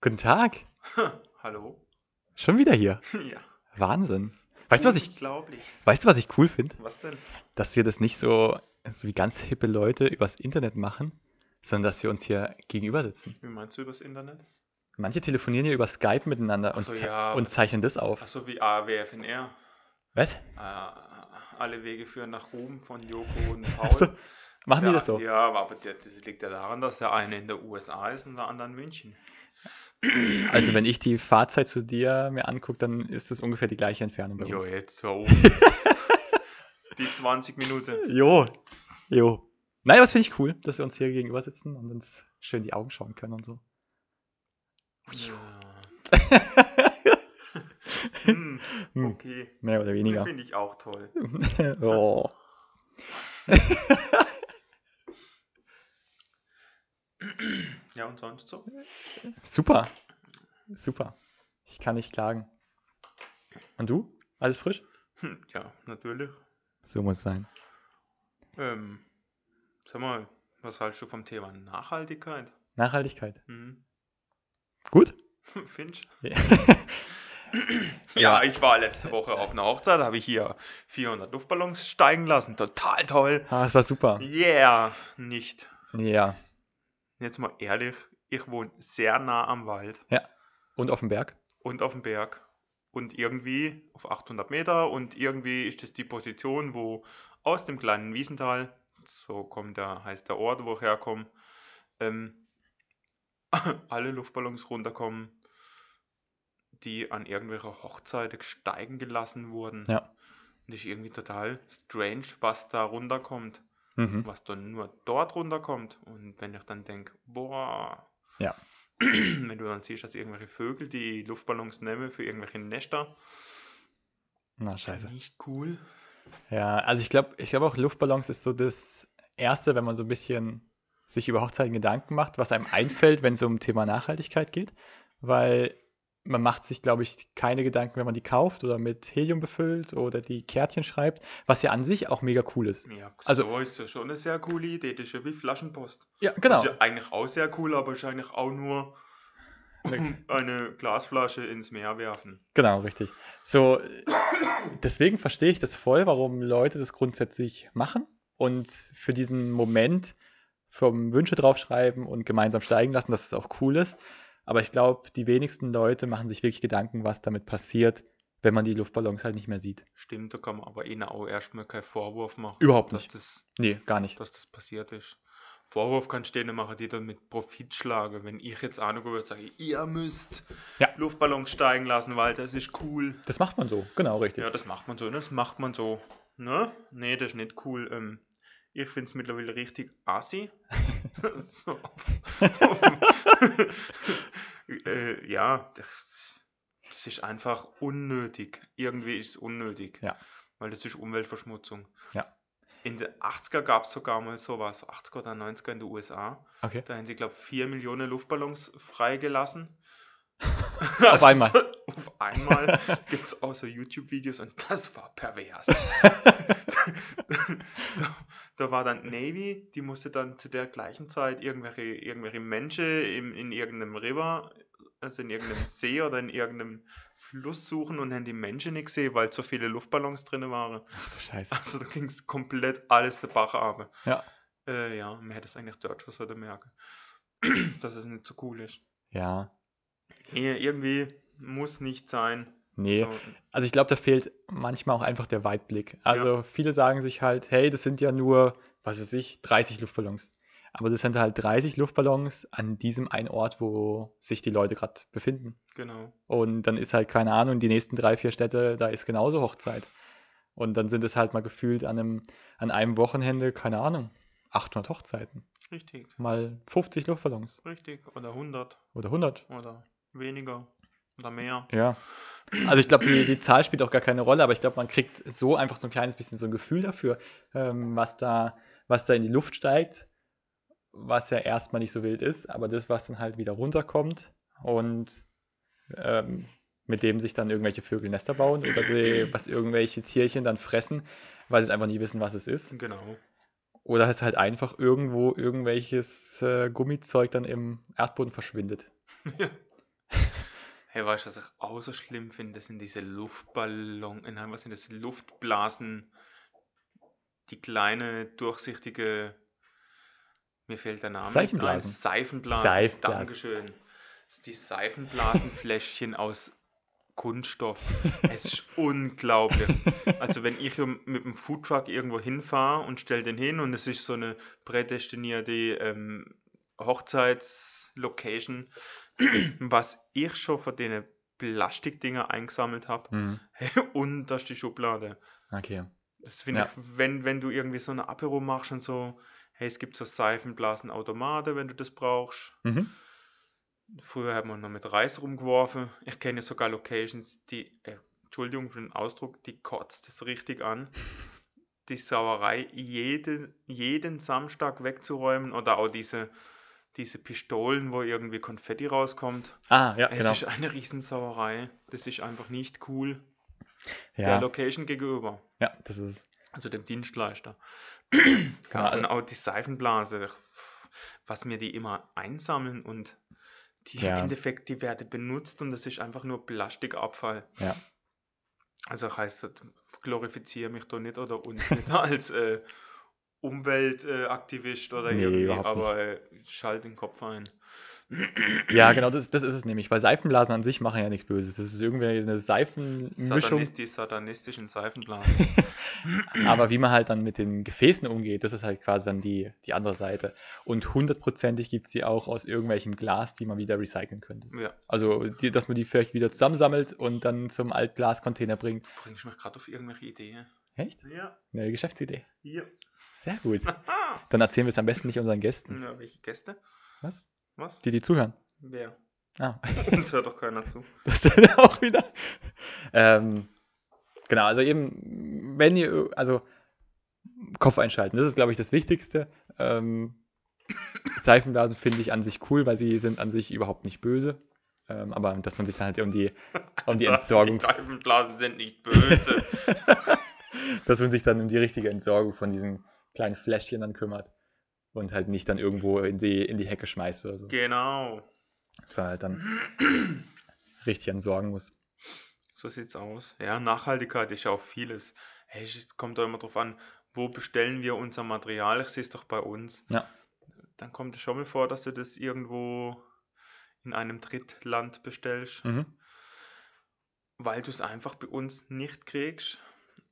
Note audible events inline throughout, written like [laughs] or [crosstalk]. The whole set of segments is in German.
Guten Tag. [laughs] Hallo? Schon wieder hier. [laughs] Ja. Wahnsinn. Weißt du, was ich, Unglaublich. weißt du, was ich cool finde? Was denn? Dass wir das nicht so, so wie ganz hippe Leute übers Internet machen, sondern dass wir uns hier gegenüber sitzen. Wie meinst du übers Internet? Manche telefonieren ja über Skype miteinander Ach und, so, ze- ja. und zeichnen das auf. Achso, wie AWFNR. Was? Äh, alle Wege führen nach Ruhm von Joko und [laughs] Paul. So, machen die ja, das so? Ja, aber das liegt ja daran, dass der eine in der USA ist und der andere in München. Also wenn ich die Fahrzeit zu dir mir angucke, dann ist es ungefähr die gleiche Entfernung bei Jo, uns. jetzt hör auf. [laughs] Die 20 Minuten. Jo, jo. Naja, das finde ich cool, dass wir uns hier gegenüber sitzen und uns schön die Augen schauen können und so. Ja. Hm, Hm, okay. Mehr oder weniger. Finde ich auch toll. [laughs] oh. [laughs] Ja, und sonst so? Super. Super. Ich kann nicht klagen. Und du? Alles frisch? Hm, ja, natürlich. So muss es sein. Ähm, sag mal, was hältst du vom Thema Nachhaltigkeit? Nachhaltigkeit. Hm? Gut? [laughs] Finch? Ja. [laughs] Ja, ich war letzte Woche auf einer Hochzeit, habe ich hier 400 Luftballons steigen lassen. Total toll. ah, es war super. Yeah, nicht. Ja. Jetzt mal ehrlich, ich wohne sehr nah am Wald Und auf dem Berg? und auf dem Berg. Und irgendwie auf 800 Meter und irgendwie ist das die Position, wo aus dem kleinen Wiesental, so kommt der, heißt der Ort, wo ich herkomme, ähm, [laughs] alle Luftballons runterkommen, die an irgendwelcher Hochzeit steigen gelassen wurden. Ja. Und das ist irgendwie total strange, was da runterkommt, Mhm. was dann nur dort runterkommt. Und wenn ich dann denke, boah, Ja. [clears throat] wenn du dann siehst, dass irgendwelche Vögel die Luftballons nehmen für irgendwelche Nester, Na, scheiße. nicht cool. Ja, also ich glaube, ich glaube auch Luftballons ist so das Erste, wenn man so ein bisschen sich über Hochzeiten Gedanken macht, was einem einfällt, wenn es um Thema Nachhaltigkeit geht. Weil man macht sich, glaube ich, keine Gedanken, wenn man die kauft oder mit Helium befüllt oder die Kärtchen schreibt, was ja an sich auch mega cool ist. Ja, Also- so ist ja schon eine sehr coole Idee. Das ist ja wie Flaschenpost. Ja, genau. Ist ja eigentlich auch sehr cool, aber ist eigentlich auch nur Ne- [laughs] eine Glasflasche ins Meer werfen. Genau, richtig. So, deswegen verstehe ich das voll, warum Leute das grundsätzlich machen und für diesen Moment vom Wünsche draufschreiben und gemeinsam steigen lassen, dass es auch cool ist. Aber ich glaube, die wenigsten Leute machen sich wirklich Gedanken, was damit passiert, wenn man die Luftballons halt nicht mehr sieht. Stimmt, da kann man aber ihnen auch erstmal keinen Vorwurf machen, Überhaupt nicht. das, Nee, gar nicht. dass das passiert ist. Vorwurf kannst du denen machen, die dann mit Profit schlagen. Wenn ich jetzt auch noch würde sagen, ihr müsst Ja. Luftballons steigen lassen, weil das ist cool. Das macht man so, genau, richtig. Ja, das macht man so, ne? Das macht man so. Ne? Nee, das ist nicht cool. Ähm, ich finde es mittlerweile richtig assi. [laughs] [laughs] so. [laughs] äh, ja, das, ist einfach unnötig. Irgendwie ist es unnötig. Ja. Weil das ist Umweltverschmutzung. Ja. In den 80er gab es sogar mal sowas, 80er oder 90er in den USA. Okay. Da haben sie, glaube ich, 4 Millionen Luftballons freigelassen. [laughs] Auf einmal. [laughs] Auf einmal gibt es auch so YouTube-Videos und das war pervers. [laughs] da, da war dann Navy, die musste dann zu der gleichen Zeit irgendwelche, irgendwelche Menschen im, in irgendeinem River, also in irgendeinem See oder in irgendeinem Fluss suchen und haben die Menschen nicht gesehen, weil so viele Luftballons drin waren. Ach du Scheiße. Also da ging es komplett alles der Bach runter. Ja. Äh, ja, man hätte es eigentlich dort schon sollte merken, [clears throat] dass es nicht so cool ist. Ja. Irgendwie muss nicht sein. Nee. So, Also ich glaube, da fehlt manchmal auch einfach der Weitblick. Also viele sagen sich halt, hey, das sind ja nur, was weiß ich, 30 Luftballons. Aber das sind halt 30 Luftballons an diesem einen Ort, wo sich die Leute gerade befinden. genau. Und dann ist halt, keine Ahnung, die nächsten drei, vier Städte, da ist genauso Hochzeit. Und dann sind es halt mal gefühlt an einem, an einem Wochenende, keine Ahnung, 800 Hochzeiten. Richtig, Mal 50 Luftballons richtig. Oder 100 oder 100. oder weniger oder mehr. Ja. Also ich glaube, die, die Zahl spielt auch gar keine Rolle, aber ich glaube, man kriegt so einfach so ein kleines bisschen so ein Gefühl dafür, ähm, was, da, was da in die Luft steigt, was ja erstmal nicht so wild ist, aber das, was dann halt wieder runterkommt und ähm, mit dem sich dann irgendwelche Vögel Nester bauen oder die, was irgendwelche Tierchen dann fressen, weil sie einfach nicht wissen, was es ist. Genau. Oder es halt einfach irgendwo irgendwelches äh, Gummizeug dann im Erdboden verschwindet. [laughs] Ja. Hey, weißt du, was ich auch so schlimm finde? Das sind diese Luftballon, nein, was sind das? Luftblasen, die kleine, durchsichtige, mir fehlt der Name nicht ein. Seifenblasen. Seifenblasen. Seifenblasen. Dankeschön. Das ist die Seifenblasenfläschchen aus Kunststoff. Es ist [laughs] unglaublich. Also wenn ich [laughs] mit dem Foodtruck irgendwo hinfahre und stelle den hin und es ist so eine prädestinierte ähm, Hochzeitslocation, [clears throat] was ich schon von den Plastikdinger eingesammelt habe, Mhm. und das ist die Schublade. Okay. Das finde Ja. ich, wenn, wenn du irgendwie so eine Apero machst und so, hey, es gibt so Seifenblasenautomate, wenn du das brauchst. Mhm. Früher hat man noch mit Reis rumgeworfen. Ich kenne sogar Locations, die, äh, Entschuldigung für den Ausdruck, die kotzt es richtig an. [laughs] Die Sauerei jeden, jeden Samstag wegzuräumen oder auch diese, diese Pistolen, wo irgendwie Konfetti rauskommt. Ah, ja, Es genau. ist eine Riesensauerei. Das ist einfach nicht cool der Ja, Location gegenüber. ja, das ist. Also dem Dienstleister. [clears throat] Genau, Ja, und also- auch die Seifenblase, was mir die immer einsammeln und die Ja. im Endeffekt, die werden benutzt und das ist einfach nur Plastikabfall. Ja. Also heißt das, glorifiziere mich doch nicht oder uns nicht [laughs] als äh, Umweltaktivist oder Nee, irgendwie, aber äh, schalt den Kopf ein. Ja, genau, das, das ist es nämlich, weil Seifenblasen an sich machen ja nichts Böses. Das ist irgendwie eine Seifenmischung. Satanist, die satanistischen Seifenblasen. [laughs] Aber wie man halt dann mit den Gefäßen umgeht, das ist halt quasi dann die, die andere Seite. Und hundertprozentig gibt es die auch aus irgendwelchem Glas, die man wieder recyceln könnte. ja, Also, die, dass man die vielleicht wieder zusammensammelt und dann zum Altglascontainer bringt. bringst mich gerade auf irgendwelche Ideen. Echt? Ja, Neue Geschäftsidee. ja. Sehr gut. Dann erzählen wir es am besten nicht unseren Gästen. ja welche Gäste? Was? Was? Die, die zuhören. Wer? Ah, [laughs] Uns hört doch keiner zu. das stimmt [laughs] auch wieder. Ähm, genau, also eben, wenn ihr, also Kopf einschalten, das ist, glaube ich, das Wichtigste. Ähm, Seifenblasen finde ich an sich cool, weil sie sind an sich überhaupt nicht böse. Ähm, aber dass man sich dann halt um die, um die [laughs] Entsorgung, Die Seifenblasen sind nicht böse. dass man sich dann um die richtige Entsorgung von diesen kleinen Fläschchen dann kümmert. Und halt nicht dann irgendwo in die, in die Hecke schmeißt oder so. genau. Dass man halt dann [clears throat] richtig entsorgen muss. So sieht's aus. Ja, Nachhaltigkeit ist ja auch vieles. Hey, es kommt doch immer drauf an, wo bestellen wir unser Material? Ich sehe es doch bei uns. Ja. Dann kommt es schon mal vor, dass du das irgendwo in einem Drittland bestellst, Mhm. weil du es einfach bei uns nicht kriegst.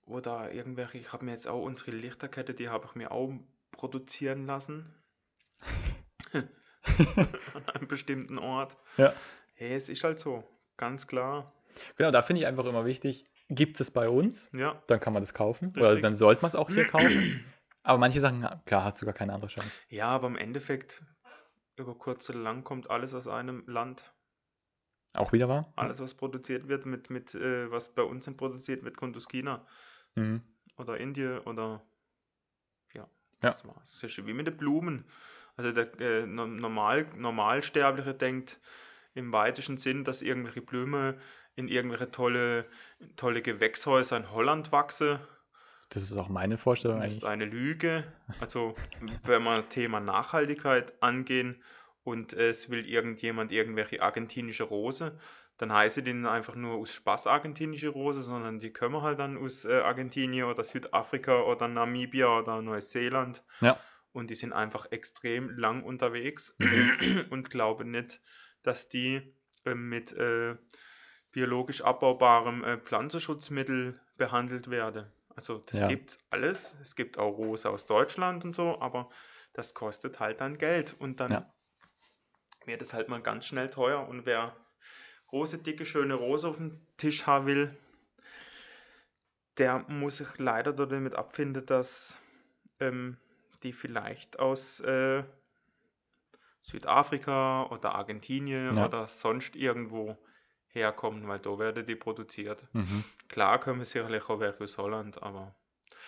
Oder irgendwelche, ich habe mir jetzt auch unsere Lichterkette, die habe ich mir auch produzieren lassen. [laughs] An einem bestimmten Ort. Ja. Hey, es ist halt so. Ganz klar. Genau, da finde ich einfach immer wichtig, gibt es bei uns, Ja. dann kann man das kaufen. Oder also Richtig. dann sollte man es auch hier [clears throat] kaufen. Aber manche Sachen, klar, hast du gar keine andere Chance. Ja, aber im Endeffekt, über kurz oder lang kommt alles aus einem Land. Auch wieder wahr? Alles, was produziert wird, mit, mit äh, was bei uns produziert wird, kommt aus China Mhm. oder Indien oder ja, Ja. das war's. Das ist wie mit den Blumen. Also der äh, no- normal, Normalsterbliche denkt im weitesten Sinn, dass irgendwelche Blumen in irgendwelche tolle, tolle Gewächshäuser in Holland wachsen. Das ist auch meine Vorstellung Das ist eigentlich. eine Lüge. Also, wenn wir Thema Nachhaltigkeit angehen und es will irgendjemand irgendwelche argentinische Rose, dann heißt die einfach nur aus Spaß argentinische Rose, sondern die kommen halt dann aus äh, Argentinien oder Südafrika oder Namibia oder Neuseeland. Ja. Und die sind einfach extrem lang unterwegs [clears throat] und glauben nicht, dass die äh, mit äh, biologisch abbaubarem äh, Pflanzenschutzmittel behandelt werden. Also das Ja. gibt's alles. Es gibt auch Rose aus Deutschland und so, aber das kostet halt dann Geld und dann Ja. wird es halt mal ganz schnell teuer. Und wer große, dicke, schöne Rose auf dem Tisch haben will, der muss sich leider damit abfinden, dass ähm, die vielleicht aus äh, Südafrika oder Argentinien Ja. oder sonst irgendwo herkommen, weil da werden die produziert. Mhm. Klar kommen sicherlich auch welche aus Holland, aber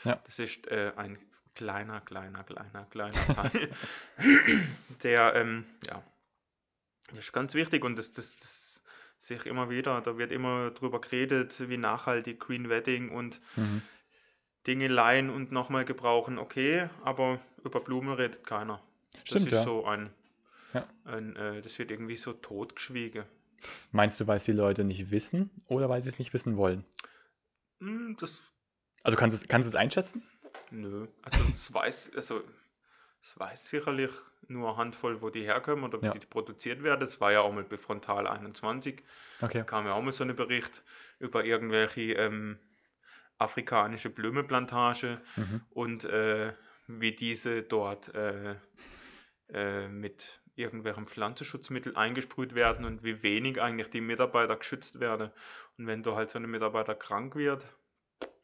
Ja. das ist äh, ein kleiner, kleiner, kleiner, kleiner [laughs] Teil, der, ähm, ja, das ist ganz wichtig und das, das, das sehe ich immer wieder, da wird immer drüber geredet, wie nachhaltig Green Wedding und Mhm. Dinge leihen und nochmal gebrauchen, okay, aber über Blumen redet keiner. Das Stimmt, ist ja. so ein, Ja. ein äh, das wird irgendwie so totgeschwiegen. Meinst du, weil es die Leute nicht wissen oder weil sie es nicht wissen wollen? Hm, das, Also kannst du es kannst es einschätzen? nö. Also das weiß, also es weiß sicherlich nur eine Handvoll, wo die herkommen oder wie Ja. die produziert werden. Das war ja auch mal bei Frontal 21. Okay. kam ja auch mal so ein Bericht über irgendwelche ähm, afrikanische Blumenplantage Mhm. und äh, wie diese dort äh, äh, mit irgendwelchen Pflanzenschutzmittel eingesprüht werden und wie wenig eigentlich die Mitarbeiter geschützt werden. Und wenn da halt so ein Mitarbeiter krank wird,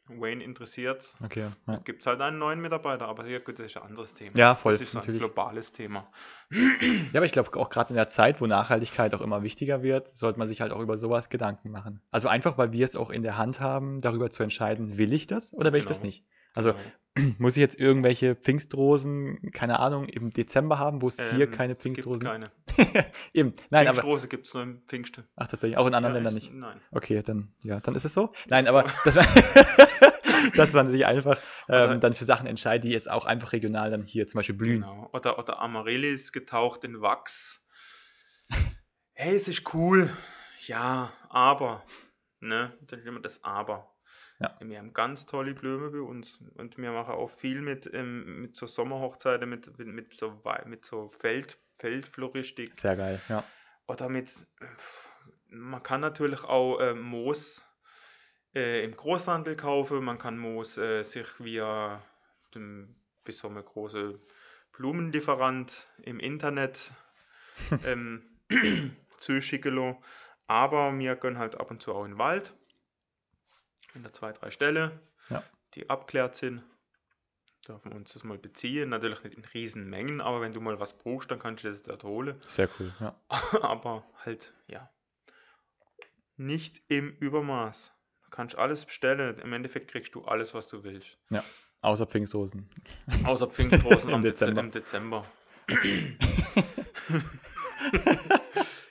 Wayne interessiert, Okay. Ja, gibt es halt einen neuen Mitarbeiter. Aber ja, gut, das ist ein anderes Thema. ja voll, das ist so ein natürlich. globales Thema. [clears throat] Ja, aber ich glaube auch gerade in der Zeit, wo Nachhaltigkeit auch immer wichtiger wird, sollte man sich halt auch über sowas Gedanken machen. Also einfach, weil wir es auch in der Hand haben, darüber zu entscheiden, will ich das oder will ich das Genau. nicht? Also Genau. [clears throat] muss ich jetzt irgendwelche Pfingstrosen, keine Ahnung, im Dezember haben, wo es hier Ähm, keine es gibt Pfingstrosen keine. [laughs] Eben, nein, aber Pfingstrose gibt es nur im Pfingste. ach tatsächlich, auch in anderen Ja, Ländern nicht. Nein. Okay, dann ja, dann ist es so. Nein, Ist aber so. dass [laughs] man, dass man sich einfach [laughs] ähm, Oder- dann für Sachen entscheidet, die jetzt auch einfach regional dann hier zum Beispiel blühen. Genau. Oder, oder Amaryllis getaucht in Wachs. Hey, es ist cool. Ja, aber. Ne? Dann immer das Aber. Ja. Wir haben ganz tolle Blumen bei uns und wir machen auch viel mit, ähm, mit so Sommerhochzeiten, mit, mit, mit so, mit so Feld, Feldfloristik Sehr geil, ja. oder mit. Man kann natürlich auch äh, Moos äh, im Großhandel kaufen. Man kann Moos äh, sich via dem, bis so eine große Blumenlieferant im Internet [laughs] ähm, [clears throat] zuschicken. Aber wir gehen halt ab und zu auch in den Wald. In der zwei, drei Stellen, Ja. die abklärt sind. Dürfen wir uns das mal beziehen. Natürlich nicht in riesen Mengen, aber wenn du mal was brauchst, dann kannst du das dort holen. Sehr cool, ja. [laughs] aber halt, ja, nicht im Übermaß. Du kannst alles bestellen. Im Endeffekt kriegst du alles, was du willst. Außer Pfingstrosen. Außer Pfingstrosen Im [laughs] am Dezember. Im Dezember. [laughs]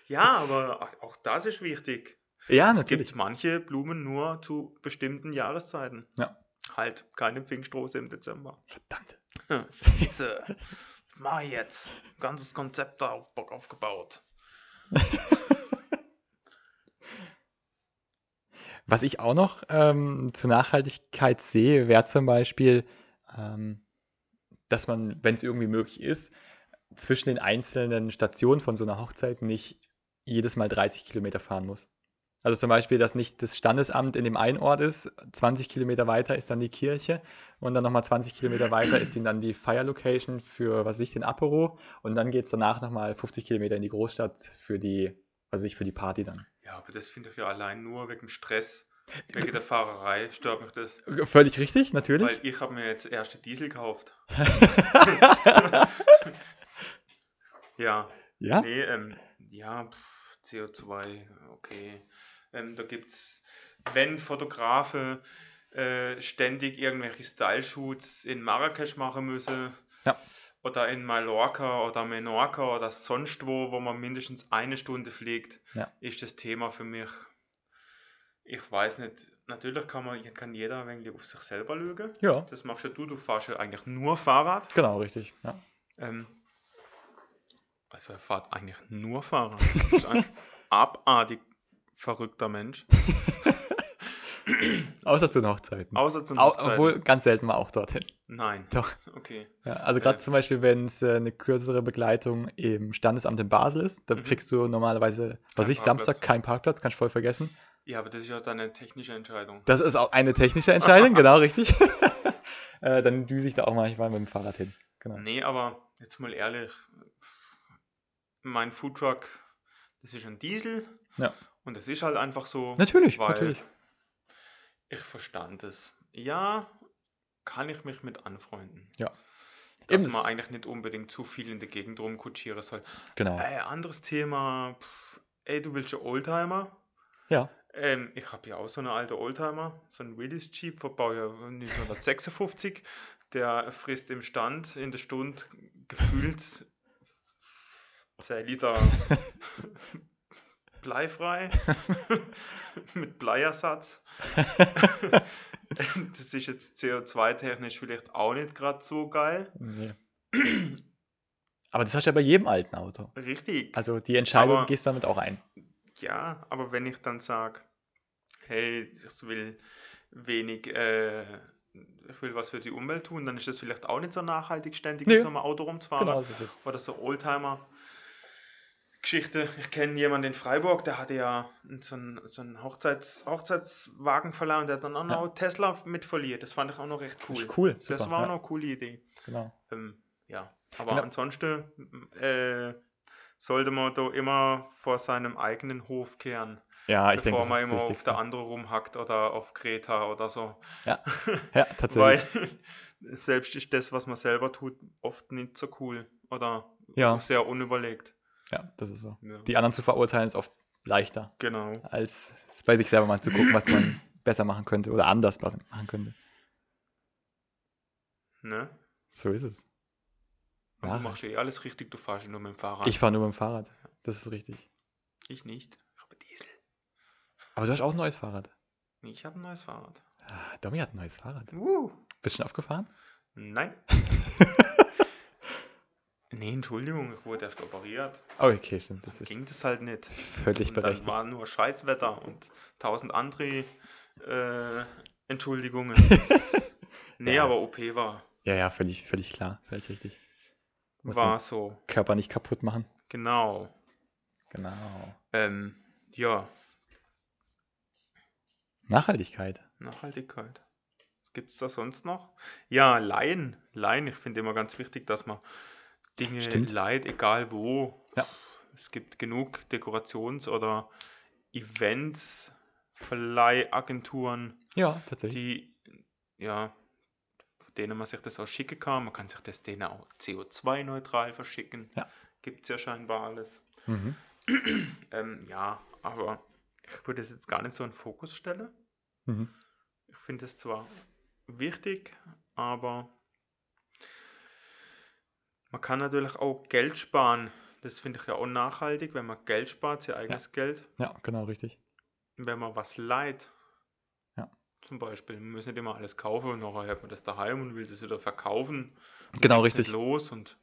ja, aber auch das ist wichtig. Ja, Es natürlich. gibt manche Blumen nur zu bestimmten Jahreszeiten. Ja. Halt keine Pfingstrose im Dezember. Verdammt. Scheiße. Was mache ich jetzt? Ganzes Konzept da auf Bock aufgebaut. [laughs] Was ich auch noch ähm, zur Nachhaltigkeit sehe, wäre zum Beispiel, ähm, dass man, wenn es irgendwie möglich ist, zwischen den einzelnen Stationen von so einer Hochzeit nicht jedes Mal 30 Kilometer fahren muss. Also zum Beispiel, dass nicht das Standesamt in dem einen Ort ist, 20 Kilometer weiter ist dann die Kirche und dann nochmal 20 Kilometer weiter ist dann die Fire Location für, was weiß ich, den Apero und dann geht es danach nochmal 50 Kilometer in die Großstadt für die, was weiß ich, für die Party dann. Ja, aber das finde ich ja allein nur wegen Stress. Wegen der Fahrerei stört mich das. Völlig richtig, natürlich. Weil ich habe mir jetzt erste Diesel gekauft. [laughs] Ja, ja? nee, ähm, ja, pff, CO2, okay. Ähm, da gibt's, wenn Fotografen äh, ständig irgendwelche Style-Shoots in Marrakesch machen müssen, Ja. oder in Mallorca oder Menorca oder sonst wo, wo man mindestens eine Stunde fliegt, Ja. ist das Thema für mich. Ich weiß nicht, natürlich kann man, kann jeder ein wenig auf sich selber lügen. Ja, Das machst ja du, du fährst ja eigentlich nur Fahrrad. genau, richtig. Ja. Ähm, also er fährt eigentlich nur Fahrrad. Das ist [laughs] abartig verrückter Mensch. [laughs] Außer zu den Hochzeiten. Außer zum Au Hochzeiten. obwohl ganz selten mal auch dorthin. Nein. [laughs] Doch. Okay. Ja, also gerade Ja. zum Beispiel, wenn es äh, eine kürzere Begleitung im Standesamt in Basel ist, dann Mhm. kriegst du normalerweise, was ich, Samstag keinen Parkplatz, kannst voll vergessen. Ja, aber das ist ja dann eine technische Entscheidung. Das ist auch eine technische Entscheidung, [laughs] genau richtig. äh, dann düse ich da auch manchmal mit dem Fahrrad hin. Genau. Nee, aber jetzt mal ehrlich, mein Foodtruck, das ist ein Diesel. Ja. Und das ist halt einfach so. Natürlich, weil natürlich. Ich verstand es. Ja, kann ich mich mit anfreunden. Ja. Dass Eben, man eigentlich nicht unbedingt zu viel in der Gegend rumkutschieren soll. Genau. Ey, anderes Thema. Pff, ey, du willst einen Oldtimer? Ja. Ähm, ich habe ja auch so einen alten Oldtimer, so einen Willys Jeep von Baujahr 1956. Der frisst im Stand in der Stunde gefühlt 10 Liter [laughs] bleifrei [laughs] mit Bleiersatz. [laughs] das ist jetzt CO2-technisch vielleicht auch nicht gerade so geil. Nee. Aber das hast du ja bei jedem alten Auto. Richtig. Also die Entscheidung Aber- gehst du damit auch ein. Ja, aber wenn ich dann sage, hey, ich will wenig, äh, ich will was für die Umwelt tun, dann ist das vielleicht auch nicht so nachhaltig, ständig Nee. mit so einem Auto rumzufahren. Genau, so ist es. Oder so Oldtimer. Geschichte. Ich kenne jemanden in Freiburg, der hatte ja so einen, so einen Hochzeits, Hochzeitswagen verleiht und der hat dann auch Ja. noch Tesla mit verliert. Das fand ich auch noch recht cool. Ist cool, Das super, war auch ja. noch eine coole Idee. Genau. Ähm, ja, aber Genau. ansonsten äh, sollte man da immer vor seinem eigenen Hof kehren, Ja, ich denke, bevor das man das immer auf der andere rumhackt oder auf Kreta oder so. Ja, [laughs] tatsächlich. Weil [laughs] selbst ist das, was man selber tut, oft nicht so cool oder Ja. sehr unüberlegt. Ja, das ist so. Ja. Die anderen zu verurteilen ist oft leichter, Genau. als bei sich selber mal zu gucken, was man [clears throat] besser machen könnte oder anders machen könnte. Ne? So ist es. Du machst eh alles richtig, du fährst nur mit dem Fahrrad. Ich fahre nur mit dem Fahrrad. Das ist richtig. Ich nicht. Ich habe Diesel. Aber du hast auch ein neues Fahrrad. Ich habe ein neues Fahrrad. Ah, Domi hat ein neues Fahrrad. Uh. Bist du schon aufgefahren? Nein. [laughs] nee, Entschuldigung, ich wurde erst operiert. Oh, okay, stimmt. Das ist Ging das halt nicht. völlig und dann berechtigt. war nur Scheißwetter und tausend andere äh, Entschuldigungen. [laughs] nee, Ja. aber OP war, Ja, ja, völlig, völlig klar. Völlig richtig. Muss war so. Körper nicht kaputt machen. Genau. Genau. Ähm, ja, Nachhaltigkeit. Nachhaltigkeit. Was gibt es da sonst noch? Ja, Leihen. Leihen, ich finde immer ganz wichtig, dass man Dinge Stimmt. leiht, egal wo. Ja. Es gibt genug Dekorations- oder Events, Verleihagenturen, Ja, die, ja, von denen man sich das auch schicken kann. Man kann sich das denen auch CO2-neutral verschicken. Ja. Gibt es ja scheinbar alles. Mhm. [clears throat] Ähm, ja, aber ich würde es jetzt gar nicht so in den Fokus stellen. Mhm. Ich finde es zwar wichtig, aber man kann natürlich auch Geld sparen. Das finde ich ja auch nachhaltig, wenn man Geld spart, sein eigenes Geld, Ja, genau, richtig. wenn man was leiht. Ja. Zum Beispiel, man muss nicht immer alles kaufen und nachher hat man das daheim und will das wieder verkaufen. Und Genau, richtig. Los und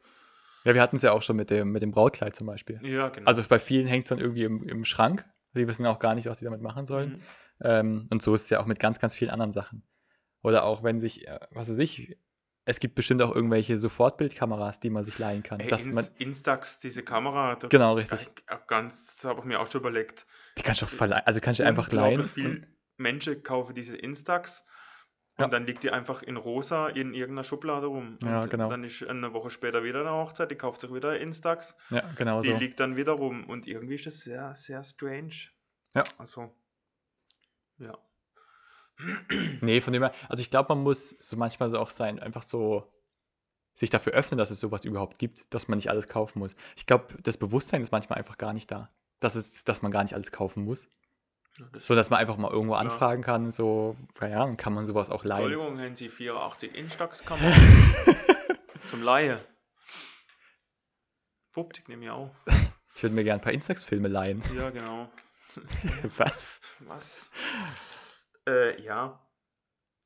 Ja, wir hatten es ja auch schon mit dem, mit dem Brautkleid zum Beispiel. ja, genau. Also bei vielen hängt es dann irgendwie im, im Schrank. Die wissen auch gar nicht, was sie damit machen sollen. Mhm. Ähm, und so ist es ja auch mit ganz, ganz vielen anderen Sachen. Oder auch wenn sich, äh, was weiß ich, es gibt bestimmt auch irgendwelche Sofortbildkameras, die man sich leihen kann. Ey, dass Inst man, Instax, diese Kamera, genau, richtig. ga- ganz, das habe ich mir auch schon überlegt. Die kannst du auch verleihen. Also kannst du einfach leihen. viel und- Menschen kaufen diese Instax und Ja. dann liegt die einfach in rosa in irgendeiner Schublade rum. Ja, und genau. dann ist eine Woche später wieder eine Hochzeit, die kauft sich wieder Instax, Ja, genau die so. liegt dann wieder rum und irgendwie ist das sehr, sehr strange. Ja. Also, ja. [clears throat] Nee, von dem her, also ich glaube, man muss so manchmal so auch sein, einfach so sich dafür öffnen, dass es sowas überhaupt gibt, dass man nicht alles kaufen muss. Ich glaube, das Bewusstsein ist manchmal einfach gar nicht da. Dass, es, dass man gar nicht alles kaufen muss. Ja, So dass man einfach mal irgendwo Ja. anfragen kann, so, ja, dann kann man sowas auch leihen. Entschuldigung, haben Sie 84 Instax-Kamera [laughs] zum Laie? 50 nehme ich auch. Ich würde mir gerne ein paar Instax-Filme leihen. Ja, genau. [laughs] Was? Was? Äh, ja,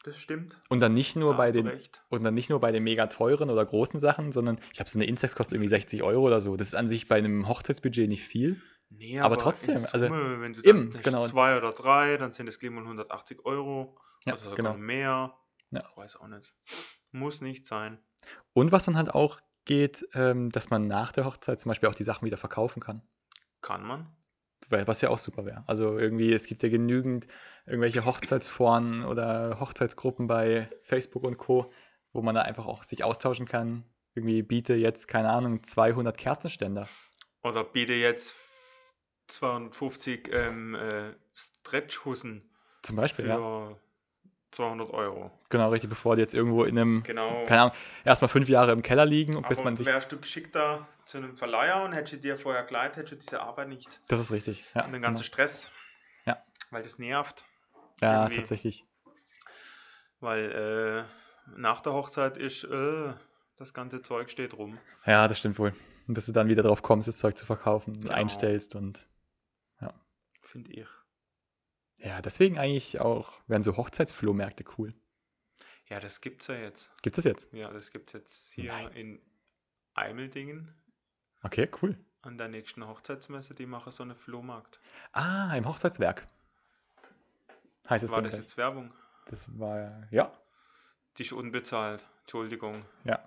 das stimmt. Und dann nicht nur Da bei den recht. und dann nicht nur bei den mega teuren oder großen Sachen, sondern ich glaube, so eine Instax kostet irgendwie 60 Euro oder so. Das ist an sich bei einem Hochzeitsbudget nicht viel. Nee, Aber in trotzdem, also- Summe, wenn du Eben, genau. zwei oder drei, dann sind es gleich mal 180 Euro. Ja, sogar genau. mehr. Ja. Ich weiß auch nicht. Muss nicht sein. Und was dann halt auch geht, ähm, dass man nach der Hochzeit zum Beispiel auch die Sachen wieder verkaufen kann. Kann man. Was ja auch super wäre. Also irgendwie, es gibt ja genügend irgendwelche Hochzeitsforen oder Hochzeitsgruppen bei Facebook und Co., wo man da einfach auch sich austauschen kann. Irgendwie biete jetzt, keine Ahnung, 200 Kerzenständer. Oder biete jetzt 250 ähm, äh, Stretchhussen Zum Beispiel, ja. Für 200 Euro. Genau, richtig, bevor die jetzt irgendwo in einem, Genau. keine Ahnung, erstmal fünf Jahre im Keller liegen, und bis Aber man sich. wärst du geschickter zu einem Verleiher und hättest du dir vorher hättest du diese Arbeit nicht. Das ist richtig. Ja, und den ganzen genau. Stress. Ja. Weil das nervt. ja irgendwie. tatsächlich. Weil äh, nach der Hochzeit ist, äh, das ganze Zeug steht rum. Ja, das stimmt wohl. Und bis du dann wieder drauf kommst, das Zeug zu verkaufen, und Genau. einstellst und. Finde ich. Ja, deswegen eigentlich auch, wären so Hochzeitsflohmärkte cool. Ja, das gibt's ja jetzt. Gibt es jetzt? Ja, das gibt's jetzt hier Nein. in Eimeldingen. Okay, cool. an der nächsten Hochzeitsmesse, die machen so einen Flohmarkt. Ah, im Hochzeitswerk. Heißt es War das gleich. jetzt Werbung? Das war, ja, Die ist unbezahlt. Entschuldigung. ja.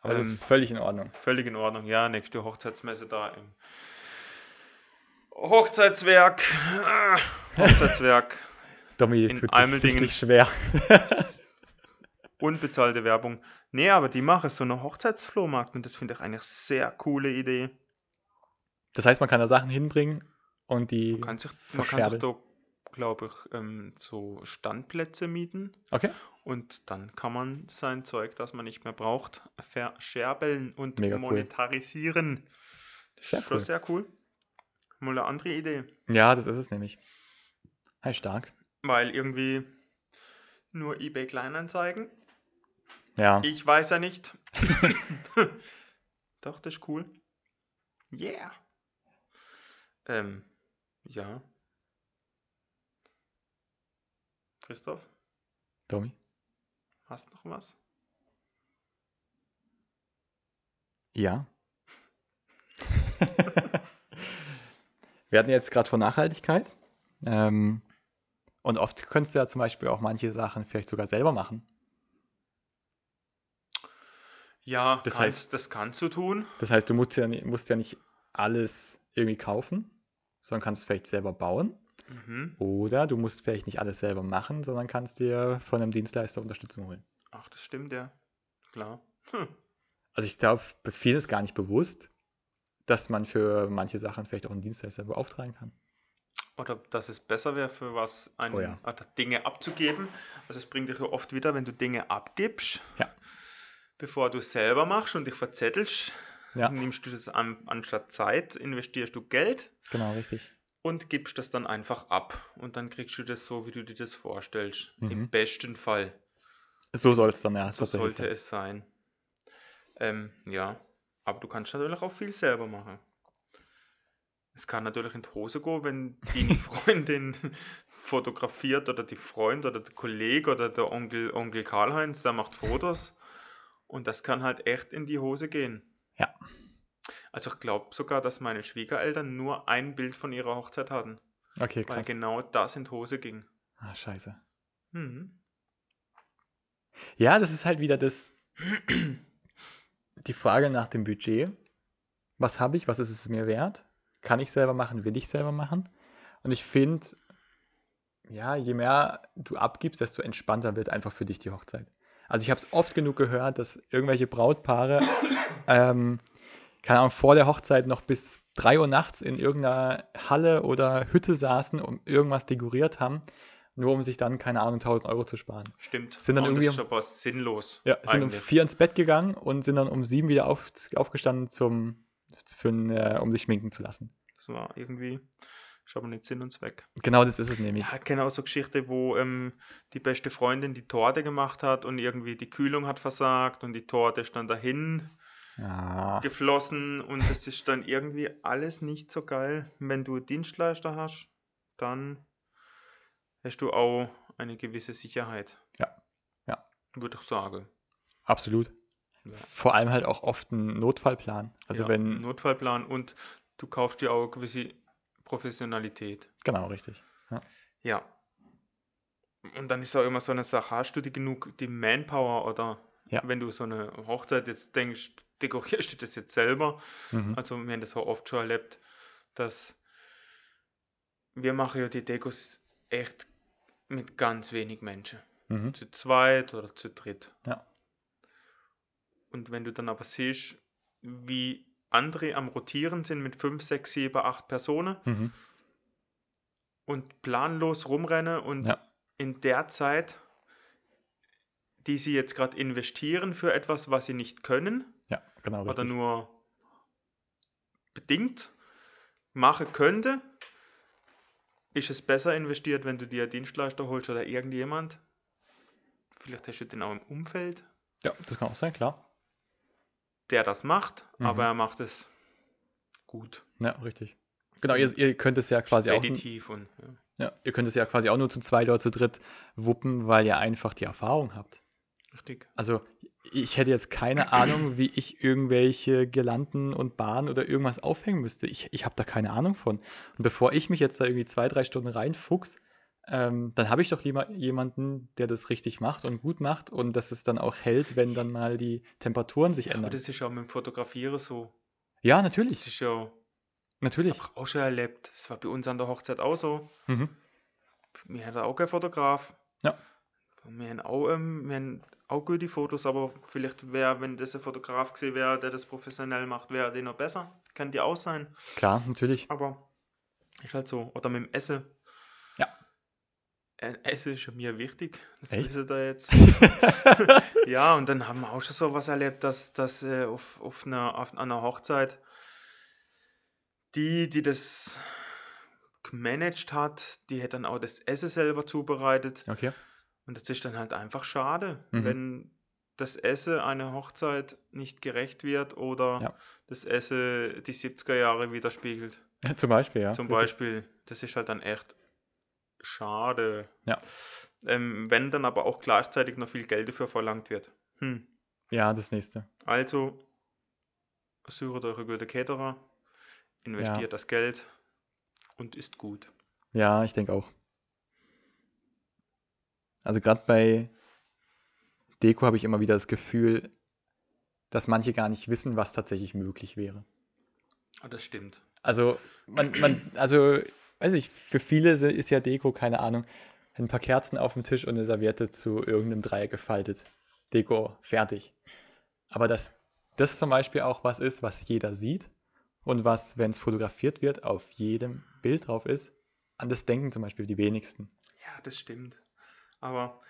Aber das Ähm, ist völlig in Ordnung. Völlig in Ordnung. Ja, nächste Hochzeitsmesse da im Hochzeitswerk. Ah, Hochzeitswerk. [laughs] Domi in tut sich schwer. [laughs] Unbezahlte Werbung. Nee, aber die machen so einen Hochzeitsflohmarkt und das finde ich eine sehr coole Idee. Das heißt, man kann da Sachen hinbringen und die. Man kann sich, man kann sich da, glaube ich, ähm, so Standplätze mieten Okay. und dann kann man sein Zeug, das man nicht mehr braucht, verscherbeln und Mega cool. monetarisieren. Das ist Sehr schon cool. sehr cool. Mal eine andere Idee. Ja, das ist es nämlich. Hey, stark. Weil irgendwie nur eBay Kleinanzeigen. Ja. Ich weiß ja nicht. [laughs] Doch, das ist cool. Yeah. Ähm, ja. Christoph, Domi. hast noch was? Ja. [laughs] Wir hatten jetzt gerade von Nachhaltigkeit. Ähm, und oft könntest du ja zum Beispiel auch manche Sachen vielleicht sogar selber machen. Ja, Das kannst, heißt- das kannst du tun. Das heißt, du musst ja, musst ja nicht alles irgendwie kaufen, sondern kannst vielleicht selber bauen. Mhm. Oder du musst vielleicht nicht alles selber machen, sondern kannst dir von einem Dienstleister Unterstützung holen. Ach, das stimmt ja. Klar. Hm. Also ich glaube, vielen ist gar nicht bewusst, dass man für manche Sachen vielleicht auch einen Dienstleister beauftragen kann. Oder dass es besser wäre, für was einen, Oh ja. oder Dinge abzugeben. Also es bringt dich ja oft wieder, wenn du Dinge abgibst, Ja. bevor du es selber machst und dich verzettelst, Ja, nimmst du das an, anstatt Zeit, investierst du Geld genau, richtig. und gibst das dann einfach ab. Und dann kriegst du das so, wie du dir das vorstellst. Mhm. Im besten Fall. So soll es dann ja So sollte es sein. Ähm, ja, aber du kannst natürlich auch viel selber machen. Es kann natürlich in die Hose gehen, wenn die [laughs] Freundin fotografiert oder die Freund oder der Kollege oder der Onkel, Onkel Karl-Heinz, der macht Fotos und das kann halt echt in die Hose gehen. Ja. Also ich glaube sogar, dass meine Schwiegereltern nur ein Bild von ihrer Hochzeit hatten. Okay, weil krass. genau das in die Hose ging. Ah, scheiße. Mhm. Ja, das ist halt wieder das, [clears throat] die Frage nach dem Budget. Was habe ich? Was ist es mir wert? Kann ich selber machen? Will ich selber machen? Und ich finde, ja, je mehr du abgibst, desto entspannter wird einfach für dich die Hochzeit. Also ich habe es oft genug gehört, dass irgendwelche Brautpaare, [laughs] ähm, keine Ahnung, vor der Hochzeit noch bis 3 Uhr nachts in irgendeiner Halle oder Hütte saßen und irgendwas dekoriert haben, nur um sich dann, keine Ahnung, 1000 Euro zu sparen. Stimmt. Sind dann Und irgendwie das ist aber sinnlos. Ja, sind um eigentlich. vier ins Bett gegangen und sind dann um sieben wieder auf, aufgestanden, zum, für, äh, um sich schminken zu lassen. Das war irgendwie, ist aber nicht Sinn und Zweck. Genau das ist es nämlich. Ja, auch so Geschichte, wo ähm, die beste Freundin die Torte gemacht hat und irgendwie die Kühlung hat versagt und die Torte ist dann dahin Ah, geflossen und das ist dann irgendwie alles nicht so geil. Wenn du Dienstleister hast, dann hast du auch eine gewisse Sicherheit. Ja. Ja. Würde ich sagen. absolut. Ja. Vor allem halt auch oft ein Notfallplan. Also ja, wenn, Notfallplan und du kaufst dir auch eine gewisse Professionalität. genau, richtig. Ja. Und dann ist auch immer so eine Sache, hast du die genug, die Manpower oder Ja. wenn du so eine Hochzeit jetzt denkst, dekorierst du das jetzt selber? Mhm. Also wir haben das auch oft schon erlebt, dass wir machen ja die Dekos echt mit ganz wenig Menschen. Mhm. Zu zweit oder zu dritt. Ja. Und wenn du dann aber siehst, wie andere am Rotieren sind mit 5, 6, 7, 8 Personen Mhm. und planlos rumrennen und Ja. in der Zeit, die sie jetzt gerade investieren für etwas, was sie nicht können Ja, genau, oder richtig. nur bedingt machen könnte, ist es besser investiert, wenn du dir einen Dienstleister holst oder irgendjemand. Vielleicht hast du den auch im Umfeld, Ja, das kann auch sein, klar. der das macht, Mhm. aber er macht es gut, Ja, richtig. Genau, ihr, ihr könnt es ja quasi auch, und ja. ja, ihr könnt es ja quasi auch nur zu zweit oder zu dritt wuppen, weil ihr einfach die Erfahrung habt. richtig. Also ich hätte jetzt keine Ahnung, wie ich irgendwelche Girlanden und Bahnen oder irgendwas aufhängen müsste. Ich, ich habe da keine Ahnung von. Und bevor ich mich jetzt da irgendwie zwei, drei Stunden reinfuchs, ähm, dann habe ich doch lieber jemanden, der das richtig macht und gut macht und dass es dann auch hält, wenn dann mal die Temperaturen sich Aber ändern. das ist ja mit dem Fotografieren so. Ja, Das natürlich, ist ja, natürlich. das habe ich auch schon erlebt. Das war bei uns an der Hochzeit auch so. Mhm. Wir hatten auch keinen Fotograf. Ja. Wir haben auch, ähm, wir haben auch gute Fotos, aber vielleicht wäre, wenn das ein Fotograf gewesen wäre, der das professionell macht, wäre der noch besser. Kann die auch sein. Klar, natürlich. Aber ist halt so. Oder mit dem Essen. Ja. Äh, Essen ist schon mir wichtig. Das Echt? wisst ihr jetzt. [laughs] Ja, und dann haben wir auch schon so was erlebt, dass, dass äh, auf, auf einer, auf einer Hochzeit die, die das gemanagt hat, die hat dann auch das Essen selber zubereitet. Okay. Und das ist dann halt einfach schade, Mhm. wenn das Essen einer Hochzeit nicht gerecht wird oder Ja. das Essen die 70er Jahre widerspiegelt. Zum Beispiel, ja. Zum. Beispiel, das ist halt dann echt schade. Ja. Ähm, wenn dann aber auch gleichzeitig noch viel Geld dafür verlangt wird. Hm. Ja, das nächste. Also, sucht eure gute Caterer, investiert Ja. das Geld und ist gut. Ja, ich denke auch. Also gerade bei Deko habe ich immer wieder das Gefühl, dass manche gar nicht wissen, was tatsächlich möglich wäre. Ah, das stimmt. Also, man, man, also, weiß ich, für viele ist ja Deko, keine Ahnung, ein paar Kerzen auf dem Tisch und eine Serviette zu irgendeinem Dreieck gefaltet. Deko, fertig. Aber dass das zum Beispiel auch was ist, was jeder sieht und was, wenn es fotografiert wird, auf jedem Bild drauf ist, an das denken zum Beispiel die wenigsten. Ja, das stimmt. Aber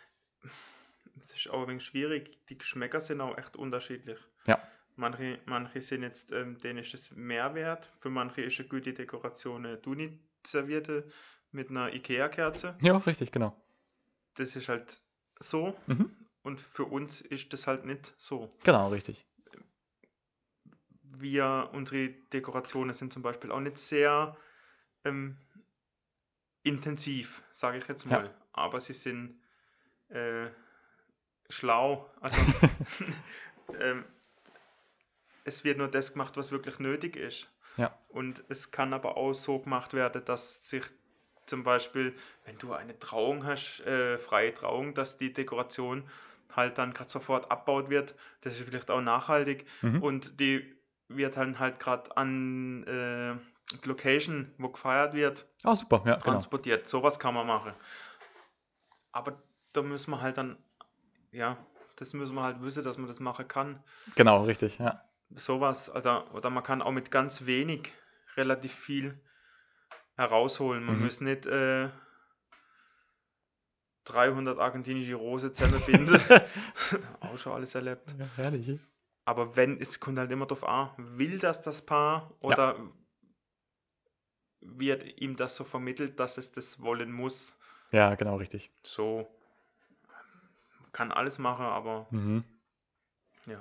es ist auch ein wenig schwierig. Die Geschmäcker sind auch echt unterschiedlich. Ja. Manche, manche sind jetzt, ähm, denen ist das mehr wert. Für manche ist eine gute Dekoration eine Duni-Serviette mit einer Ikea-Kerze. Ja, richtig, genau. Das ist halt so. Mhm. Und für uns ist das halt nicht so. Genau, richtig. wir, unsere Dekorationen sind zum Beispiel auch nicht sehr ähm, intensiv, sage ich jetzt Ja. mal. Aber sie sind äh, schlau. Also [laughs] [laughs] ähm, es wird nur das gemacht, was wirklich nötig ist. Ja. Und es kann aber auch so gemacht werden, dass sich zum Beispiel, wenn du eine Trauung hast, äh, freie Trauung, dass die Dekoration halt dann gerade sofort abbaut wird. Das ist vielleicht auch nachhaltig. Mhm. Und die wird dann halt gerade an äh, Location, wo gefeiert wird, Ah, super, ja, genau. transportiert. Sowas kann man machen. Aber da müssen wir halt dann, ja, das müssen wir halt wissen, dass man das machen kann. Genau, richtig, ja. Sowas, also, oder man kann auch mit ganz wenig relativ viel herausholen. Man Mhm. muss nicht äh, 300 argentinische Rose zusammenbinden. [laughs] auch schon alles erlebt. ja herrlich. Aber wenn, es kommt halt immer drauf an, will das das Paar oder wird ihm das so vermittelt, dass es das wollen muss? Ja, genau, richtig. So kann alles machen, aber Mhm. ja.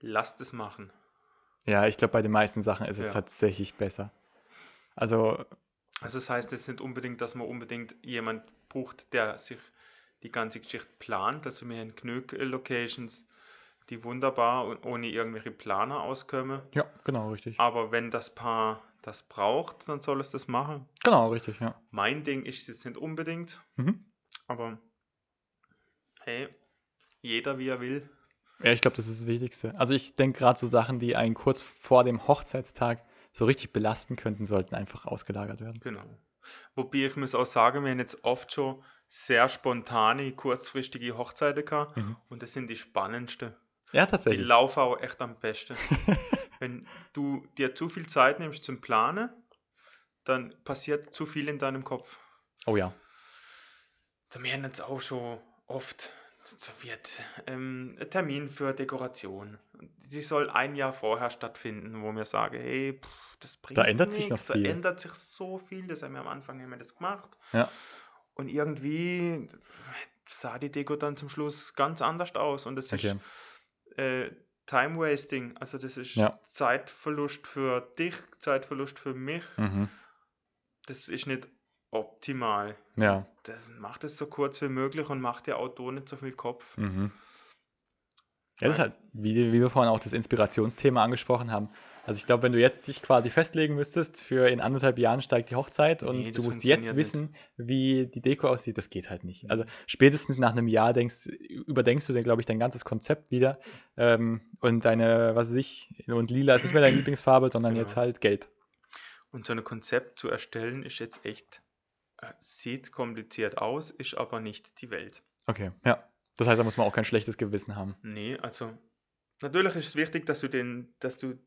Lasst es machen. Ja, ich glaube, bei den meisten Sachen ist es Ja. tatsächlich besser. Also, Also das heißt jetzt nicht unbedingt, dass man unbedingt jemand braucht, der sich die ganze Geschichte plant. Also wir haben genug Locations, die wunderbar und ohne irgendwelche Planer auskommen. ja, genau, richtig. Aber wenn das Paar das braucht, dann soll es das machen. Genau, richtig, ja. Mein Ding ist jetzt nicht unbedingt, Mhm. aber hey, jeder wie er will. Ja, ich glaube, das ist das Wichtigste. Also ich denke gerade so Sachen, die einen kurz vor dem Hochzeitstag so richtig belasten könnten, sollten einfach ausgelagert werden. Genau. Wobei ich muss auch sagen, wir haben jetzt oft schon sehr spontane, kurzfristige Hochzeiten gehabt Mhm. und das sind die spannendsten. Ja, Die tatsächlich. laufen auch echt am besten. [laughs] Wenn du dir zu viel Zeit nimmst zum Planen, dann passiert zu viel in deinem Kopf. Oh ja. Da werden jetzt auch schon oft, so wird ähm, Termin für Dekoration. Die soll ein Jahr vorher stattfinden, wo wir sagen, hey, pff, das bringt Da ändert sich nichts, noch viel. Da ändert sich so viel, das haben wir am Anfang haben wir das gemacht. Ja. Und irgendwie sah die Deko dann zum Schluss ganz anders aus. Und das Okay. ist äh, Time Wasting. Also das ist Ja. Zeitverlust für dich, Zeitverlust für mich. Mhm. Das ist nicht optimal. Ja. Das macht es so kurz wie möglich und macht dir auch da nicht so viel Kopf. Mhm. Ja, das ist halt, wie, wie wir vorhin auch das Inspirationsthema angesprochen haben. Also ich glaube, wenn du jetzt dich quasi festlegen müsstest, für in anderthalb Jahren steigt die Hochzeit und Nee, du musst jetzt wissen, wie die Deko aussieht, das geht halt nicht. Also spätestens nach einem Jahr denkst, überdenkst du dir, glaube ich, dein ganzes Konzept wieder. Ähm, und deine, was weiß ich, und lila ist nicht mehr deine Lieblingsfarbe, sondern Genau. jetzt halt gelb. Und so ein Konzept zu erstellen ist jetzt echt, äh, sieht kompliziert aus, ist aber nicht die Welt. Okay, ja. Das heißt, da muss man auch kein schlechtes Gewissen haben. Nee, also natürlich ist es wichtig, dass du den, dass du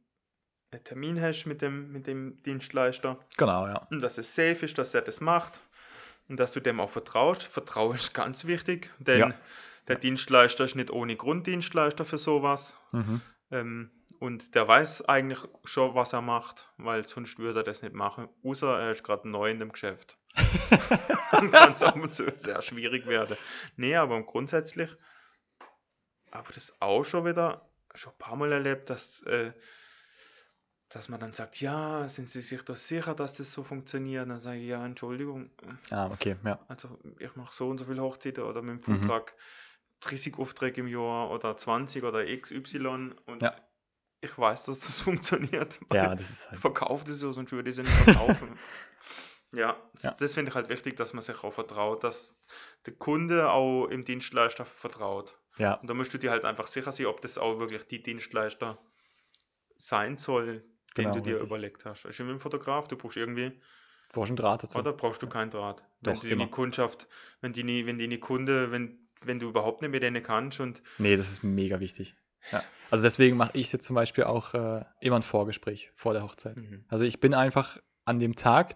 einen Termin hast mit dem, mit dem Dienstleister Genau, ja. und dass es safe ist, dass er das macht und dass du dem auch vertraust. Vertrauen ist ganz wichtig, denn Ja. der Dienstleister ist nicht ohne Grund Dienstleister für sowas. Mhm. Ähm, und der weiß eigentlich schon, was er macht, weil sonst würde er das nicht machen, außer er ist gerade neu in dem Geschäft. [laughs] Dann kann es ab und zu sehr schwierig werden. Nee, aber grundsätzlich habe das auch schon wieder schon ein paar Mal erlebt, dass, äh, dass man dann sagt, ja, sind Sie sich doch sicher, dass das so funktioniert? Dann sage ich, ja, Entschuldigung, Ah, okay, ja. also ich mache so und so viele Hochzeiten oder mit dem Mhm. Vortrag 30 Aufträge im Jahr oder 20 oder XY und Ja. Ich weiß, dass das [laughs] funktioniert. Ja, das ist Ich halt. verkaufe das ja, sonst würde ich es nicht [laughs] verkaufen. ja, Ja. das finde ich halt wichtig, dass man sich auch vertraut, dass der Kunde auch im Dienstleister vertraut. Ja, Und da musst du dir halt einfach sicher sein, ob das auch wirklich die Dienstleister sein soll, den Genau, du dir richtig. überlegt hast. Also wie ein Fotograf, du brauchst irgendwie du brauchst einen Draht dazu. oder brauchst du keinen Draht? Wenn Doch, du immer. die Kundschaft, wenn die nie, wenn die nie Kunde, wenn, wenn du überhaupt nicht mit denen kannst und Nee, das ist mega wichtig. Ja. Also deswegen mache ich jetzt zum Beispiel auch äh, immer ein Vorgespräch vor der Hochzeit. Mhm. Also ich bin einfach an dem Tag,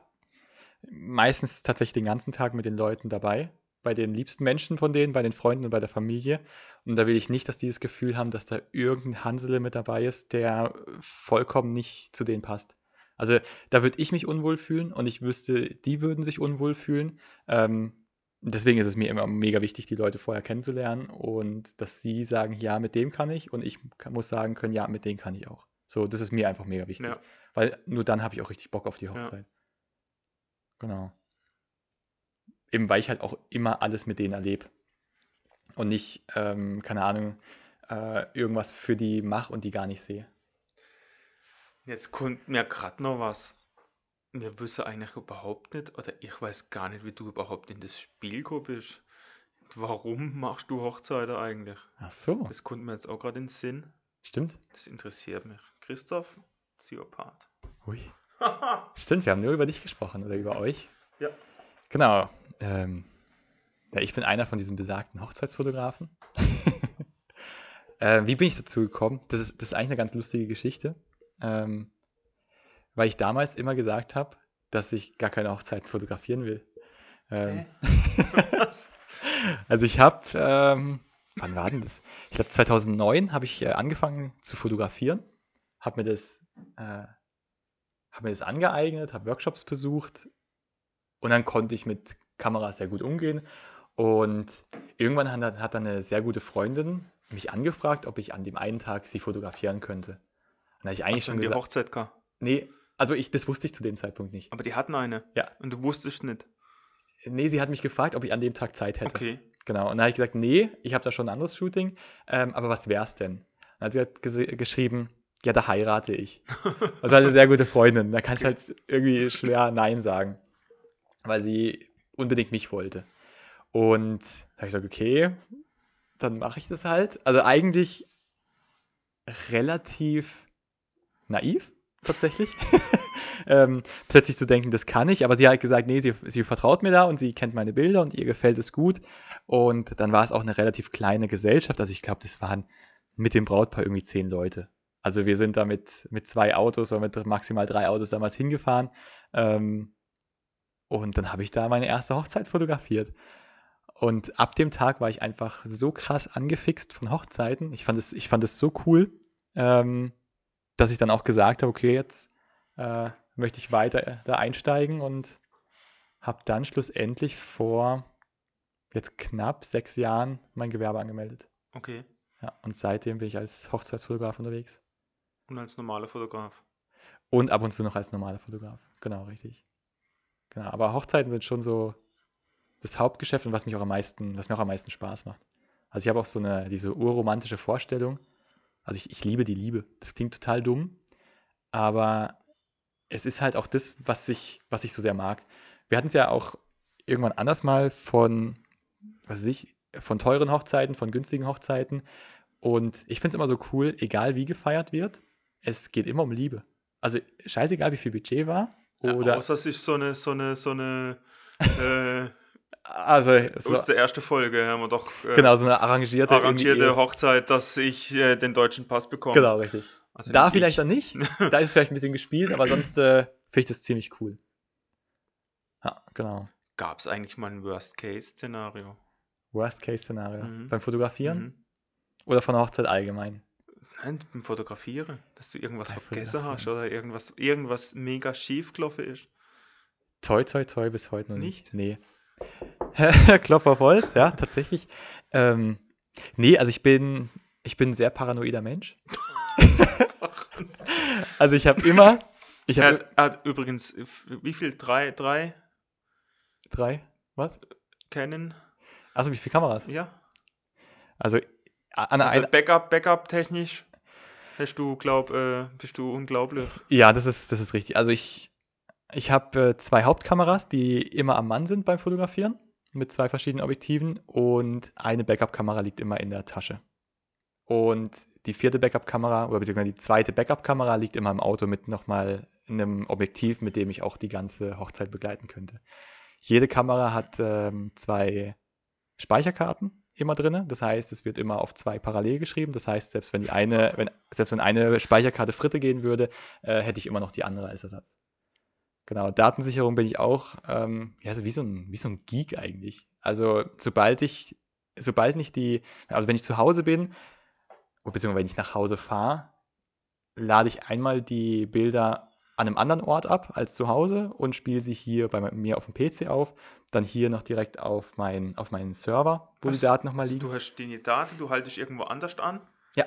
meistens tatsächlich den ganzen Tag mit den Leuten dabei, bei den liebsten Menschen von denen, bei den Freunden und bei der Familie. Und da will ich nicht, dass die das Gefühl haben, dass da irgendein Hansele mit dabei ist, der vollkommen nicht zu denen passt. Also da würde ich mich unwohl fühlen und ich wüsste, die würden sich unwohl fühlen. Ähm, deswegen ist es mir immer mega wichtig, die Leute vorher kennenzulernen und dass sie sagen, ja, mit dem kann ich und ich muss sagen können, ja, mit dem kann ich auch. So, das ist mir einfach mega wichtig. Ja. Weil nur dann habe ich auch richtig Bock auf die Ja. Hochzeit. Genau. Eben weil ich halt auch immer alles mit denen erlebe. Und nicht, ähm, keine Ahnung, äh, irgendwas für die mache und die gar nicht sehe. Jetzt kommt mir gerade noch was. Wir wissen eigentlich überhaupt nicht, oder ich weiß gar nicht, wie du überhaupt in das Spiel gekommen bist. Warum machst du Hochzeiten eigentlich? Ach so, Das kommt mir jetzt auch gerade in den Sinn. stimmt. Das interessiert mich. Christoph, Ziopath. Hui. [laughs] Stimmt, wir haben nur über dich gesprochen oder über euch. Ja. Genau. Ähm, ja, ich bin einer von diesen besagten Hochzeitsfotografen. [laughs] äh, wie bin ich dazu gekommen? Das ist, das ist eigentlich eine ganz lustige Geschichte. Ähm, weil ich damals immer gesagt habe, dass ich gar keine Hochzeiten fotografieren will. Ähm, [laughs] also ich habe, ähm, wann war denn das? Ich glaube 2009 habe ich äh, angefangen zu fotografieren, habe mir das, äh, habe mir das angeeignet, habe Workshops besucht und dann konnte ich mit Kameras sehr gut umgehen und irgendwann hat, hat dann eine sehr gute Freundin mich angefragt, ob ich an dem einen Tag sie fotografieren könnte. Und da habe ich eigentlich du schon die gesagt, Hochzeit gehabt? nee, also ich, das wusste ich zu dem Zeitpunkt nicht. Aber die hatten eine. Ja. Und du wusstest nicht. Nee, sie hat mich gefragt, ob ich an dem Tag Zeit hätte. Okay. Genau, und dann habe ich gesagt, nee, ich habe da schon ein anderes Shooting, ähm, aber was wär's denn? Dann hat sie halt gese- geschrieben, ja, da heirate ich. [laughs] Also eine sehr gute Freundin, da kann ich halt irgendwie schwer Nein sagen, weil sie unbedingt mich wollte. Und da habe ich gesagt, okay, dann mache ich das halt. Also eigentlich relativ naiv, tatsächlich. [laughs] ähm, plötzlich zu denken, das kann ich, aber sie hat gesagt, nee, sie, sie vertraut mir da und sie kennt meine Bilder und ihr gefällt es gut. Und dann war es auch eine relativ kleine Gesellschaft. Also ich glaube, das waren mit dem Brautpaar irgendwie zehn Leute. Also wir sind da mit, mit zwei Autos oder mit maximal drei Autos damals hingefahren. Ähm, und dann habe ich da meine erste Hochzeit fotografiert. Und ab dem Tag war ich einfach so krass angefixt von Hochzeiten. Ich fand es, ich fand es so cool, ähm, dass ich dann auch gesagt habe, okay, jetzt äh, möchte ich weiter äh, da einsteigen und habe dann schlussendlich vor jetzt knapp sechs Jahren mein Gewerbe angemeldet. Okay. Ja, und seitdem bin ich als Hochzeitsfotograf unterwegs. Und als normaler Fotograf. Und ab und zu noch als normaler Fotograf. Genau, richtig. Genau, aber Hochzeiten sind schon so das Hauptgeschäft und was mich auch am meisten, was mir auch am meisten Spaß macht. Also ich habe auch so eine, diese urromantische Vorstellung. Also ich, ich liebe die Liebe. Das klingt total dumm, aber es ist halt auch das, was ich, was ich so sehr mag. Wir hatten es ja auch irgendwann anders mal von, was weiß ich, von teuren Hochzeiten, von günstigen Hochzeiten. Und ich finde es immer so cool, egal wie gefeiert wird, es geht immer um Liebe. Also scheißegal, wie viel Budget war. Oder, Ja, außer es ist so eine, so eine, so eine, [laughs] äh, also so, aus der ersten Folge haben wir doch äh, genau, so eine arrangierte, arrangierte Hochzeit, dass ich äh, den deutschen Pass bekomme. Genau, richtig. Also da vielleicht ich. dann nicht. [laughs] Da ist es vielleicht ein bisschen gespielt, aber sonst äh, finde ich das ziemlich cool. Ja, genau. Gab es eigentlich mal ein Worst-Case-Szenario? Worst-Case-Szenario. Mhm. Beim Fotografieren Mhm. oder von der Hochzeit allgemein? Nein, beim Fotografieren, dass du irgendwas Bei vergessen hast oder irgendwas, irgendwas mega schief gelaufen ist. Toi, toi, toi, bis heute noch Nicht? nicht. Nee. [laughs] Klopf auf Holz, ja, tatsächlich. Ähm, nee, also ich bin, ich bin ein sehr paranoider Mensch. [laughs] Also ich habe immer, ich Er habe hat, er hat übrigens, wie viel? Drei, drei drei, was? Canon? Also wie viele Kameras? Ja. Also an Also ein, Backup, Backup technisch hast du, glaub, äh, bist du unglaublich. ja, das ist, das ist richtig. Also ich, ich habe äh, zwei Hauptkameras, die immer am Mann sind beim Fotografieren, mit zwei verschiedenen Objektiven und eine Backup-Kamera liegt immer in der Tasche. Und die vierte Backup-Kamera, oder beziehungsweise die zweite Backup-Kamera liegt immer im Auto mit nochmal einem Objektiv, mit dem ich auch die ganze Hochzeit begleiten könnte. Jede Kamera hat ähm, zwei Speicherkarten immer drin. Das heißt, es wird immer auf zwei parallel geschrieben. Das heißt, selbst wenn die eine, wenn, selbst wenn eine Speicherkarte fritte gehen würde, äh, hätte ich immer noch die andere als Ersatz. Genau, Datensicherung bin ich auch, ähm, ja, so wie so ein, wie so ein Geek eigentlich. Also sobald ich, sobald nicht die, also wenn ich zu Hause bin, oder beziehungsweise wenn ich nach Hause fahre, lade ich einmal die Bilder an einem anderen Ort ab als zu Hause und spiele sie hier bei mir auf dem PC auf, dann hier noch direkt auf, mein, auf meinen Server, wo die Was? Daten nochmal Also liegen. Du hast die Daten, du haltest irgendwo anders an. Ja,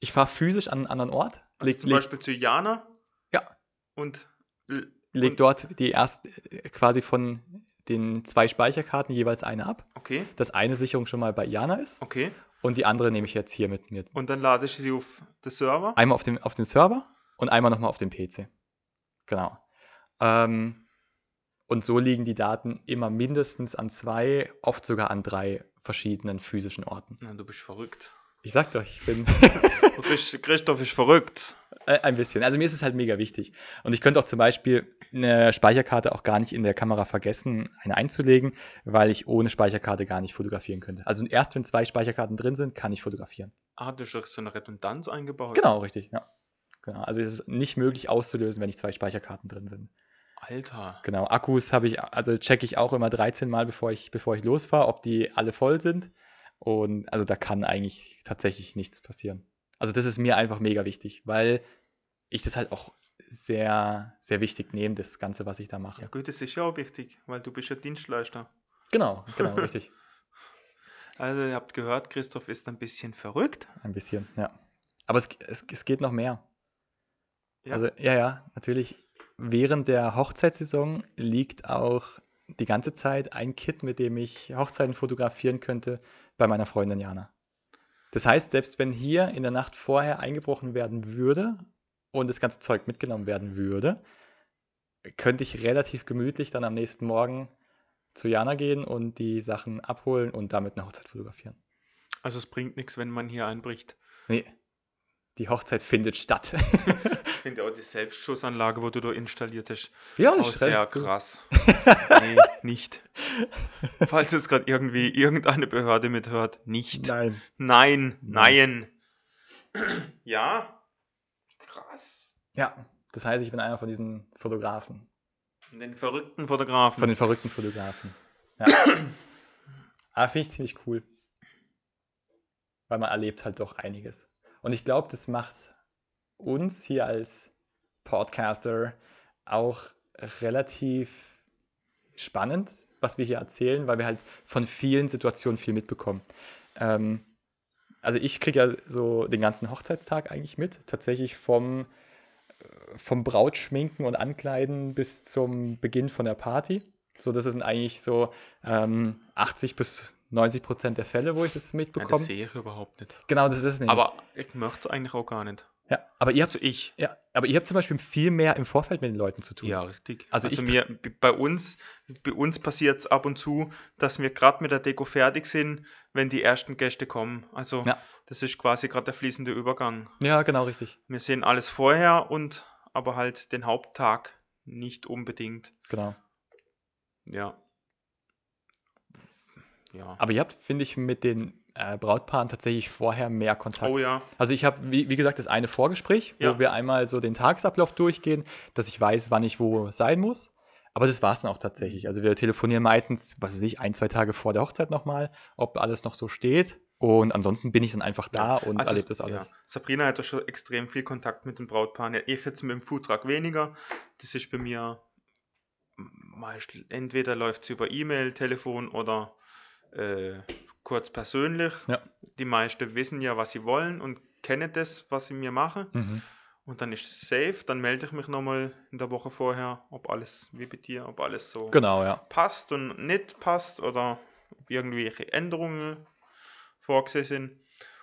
ich fahre physisch an einen anderen Ort, Also leg, zum leg, Beispiel zu Jana. Ja. Und, l- leg und dort die erst quasi von den zwei Speicherkarten jeweils eine ab, okay, dass eine Sicherung schon mal bei Jana ist okay. und die andere nehme ich jetzt hier mit mir. Und dann ladest du sie auf den Server. Einmal auf den, auf den Server und einmal nochmal auf den PC. Genau. Ähm, und so liegen die Daten immer mindestens an zwei, oft sogar an drei verschiedenen physischen Orten. Na, du bist verrückt. Ich sag doch, ich bin [laughs] Christoph ist verrückt. Äh, Ein bisschen. Also mir ist es halt mega wichtig. Und ich könnte auch zum Beispiel eine Speicherkarte auch gar nicht in der Kamera vergessen, eine einzulegen, weil ich ohne Speicherkarte gar nicht fotografieren könnte. Also erst wenn zwei Speicherkarten drin sind, kann ich fotografieren. Ah, du hast so eine Redundanz eingebaut. Genau, richtig. Ja. Genau. Also es ist nicht möglich auszulösen, wenn nicht zwei Speicherkarten drin sind. Alter. Genau. Akkus habe ich, also checke ich auch immer 13 Mal, bevor ich, bevor ich losfahre, ob die alle voll sind. Und also da kann eigentlich tatsächlich nichts passieren. Also das ist mir einfach mega wichtig, weil ich das halt auch sehr, sehr wichtig nehme, das Ganze, was ich da mache. Ja gut, das ist ja auch wichtig, weil du bist ja Dienstleister. Genau, [laughs] genau, richtig. Also ihr habt gehört, Christoph ist ein bisschen verrückt. Ein bisschen, ja. Aber es, es, es geht noch mehr. Ja. Also, ja, ja, natürlich. Während der Hochzeitssaison liegt auch die ganze Zeit ein Kit, mit dem ich Hochzeiten fotografieren könnte, bei meiner Freundin Jana. Das heißt, selbst wenn hier in der Nacht vorher eingebrochen werden würde und das ganze Zeug mitgenommen werden würde, könnte ich relativ gemütlich dann am nächsten Morgen zu Jana gehen und die Sachen abholen und damit eine Hochzeit fotografieren. Also es bringt nichts, wenn man hier einbricht. Nee, die Hochzeit findet statt. Ich finde auch die Selbstschussanlage, wo du da installiert hast, ja, auch ist sehr krass. nee, nicht. Falls jetzt gerade irgendwie irgendeine Behörde mithört, nicht. Nein. Nein, nein. Ja, krass. Ja, das heißt, ich bin einer von diesen Fotografen. Von Den verrückten Fotografen. Von den verrückten Fotografen. Ja. [coughs] Aber finde ich ziemlich cool. Weil man erlebt halt doch einiges. Und ich glaube, das macht uns hier als Podcaster auch relativ spannend, was wir hier erzählen, weil wir halt von vielen Situationen viel mitbekommen. Ähm, also ich kriege ja so den ganzen Hochzeitstag eigentlich mit, tatsächlich vom, äh, vom Brautschminken und Ankleiden bis zum Beginn von der Party. So, das sind eigentlich so ähm, 80 bis 90% der Fälle, wo ich das Ja, mitbekomme. das sehe ich überhaupt nicht. genau, das ist es nicht. Aber ich möchte es eigentlich auch gar nicht. ja, aber ihr habt, Also ich. ja, aber ihr habt zum Beispiel viel mehr im Vorfeld mit den Leuten zu tun. Ja, richtig. Also Also, ich- mir, bei uns, bei uns passiert es ab und zu, dass wir gerade mit der Deko fertig sind, wenn die ersten Gäste kommen. Also Ja. das ist quasi gerade der fließende Übergang. Ja, genau, richtig. Wir sehen alles vorher und aber halt den Haupttag nicht unbedingt. Genau. Ja. Ja. Aber ihr habt, finde ich, mit den äh, Brautpaaren tatsächlich vorher mehr Kontakt. Oh ja. Also ich habe, wie, wie gesagt, das eine Vorgespräch, wo Ja. wir einmal so den Tagesablauf durchgehen, dass ich weiß, wann ich wo sein muss. Aber das war es dann auch tatsächlich. Also wir telefonieren meistens, was weiß ich, ein, zwei Tage vor der Hochzeit nochmal, ob alles noch so steht. Und ansonsten bin ich dann einfach da und Also, erlebe das alles. Ja. Sabrina hat ja schon extrem viel Kontakt mit den Brautpaaren. Ja, ich jetzt mit dem Foodtruck weniger. Das ist bei mir entweder läuft es über E-Mail, Telefon oder äh, kurz persönlich. Ja. Die meisten wissen ja, was sie wollen und kennen das, was sie mir machen. Mhm. Und dann ist es safe. Dann melde ich mich nochmal in der Woche vorher, ob alles wie bei dir, ob alles so Genau, ja. passt und nicht passt oder ob irgendwelche Änderungen vorgesehen sind.